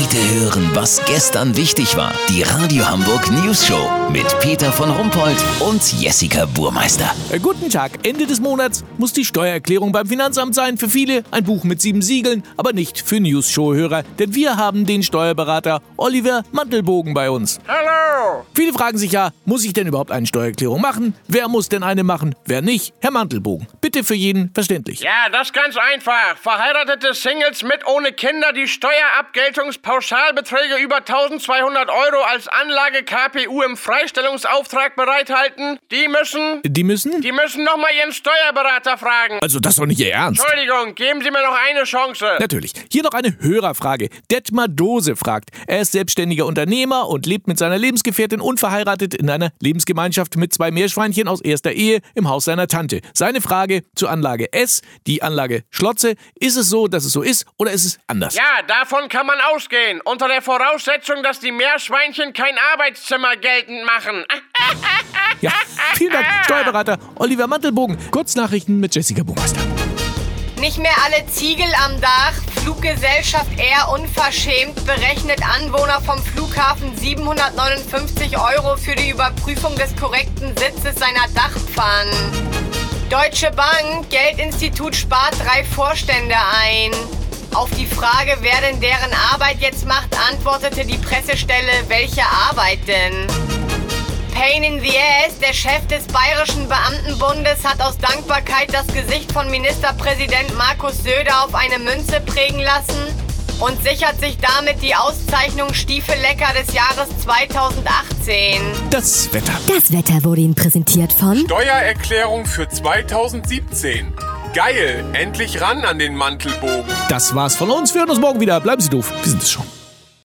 Heute hören, was gestern wichtig war. Die Radio Hamburg News Show mit Peter von Rumpold und Jessica Burmeister. Äh, guten Tag. Ende des Monats muss die Steuererklärung beim Finanzamt sein. Für viele ein Buch mit sieben Siegeln, aber nicht für News Show-Hörer, denn wir haben den Steuerberater Oliver Mantelbogen bei uns. Hallo! Viele fragen sich ja, muss ich denn überhaupt eine Steuererklärung machen? Wer muss denn eine machen? Wer nicht? Herr Mantelbogen, bitte für jeden verständlich. Ja, das ist ganz einfach. Verheiratete Singles mit ohne Kinder, die Steuerabgeltungspauschalbeträge über 1200 Euro als Anlage KPU im Freistellungsauftrag bereithalten, die müssen... Die müssen? Die müssen nochmal ihren Steuerberater fragen. Also das ist doch nicht Ihr Ernst. Entschuldigung, geben Sie mir noch eine Chance. Natürlich. Hier noch eine Hörerfrage. Detmar Dose fragt. Er ist selbstständiger Unternehmer und lebt mit seiner Lebensgefährtin unverheiratet in einer Lebensgemeinschaft mit zwei Meerschweinchen aus erster Ehe im Haus seiner Tante. Seine Frage zur Anlage S, die Anlage Schlotze. Ist es so, dass es so ist oder ist es anders? Ja, davon kann man ausgehen. Unter der Voraussetzung, dass die Meerschweinchen kein Arbeitszimmer geltend machen. Ja, vielen Dank, Steuerberater Oliver Mantelbogen. Kurznachrichten mit Jessica Burmeister. Nicht mehr alle Ziegel am Dach. Fluggesellschaft Air unverschämt berechnet Anwohner vom Flughafen 759 Euro für die Überprüfung des korrekten Sitzes seiner Dachpfannen. Deutsche Bank, Geldinstitut spart drei Vorstände ein. Auf die Frage, wer denn deren Arbeit jetzt macht, antwortete die Pressestelle, welche Arbeit denn? Pain in the Ass, der Chef des Bayerischen Beamtenbundes, hat aus Dankbarkeit das Gesicht von Ministerpräsident Markus Söder auf eine Münze prägen lassen und sichert sich damit die Auszeichnung Stiefelecker des Jahres 2018. Das Wetter. Das Wetter wurde Ihnen präsentiert von Steuererklärung für 2017. Geil, endlich ran an den Mantelbogen. Das war's von uns. Wir hören uns morgen wieder. Bleiben Sie doof. Wir sind es schon.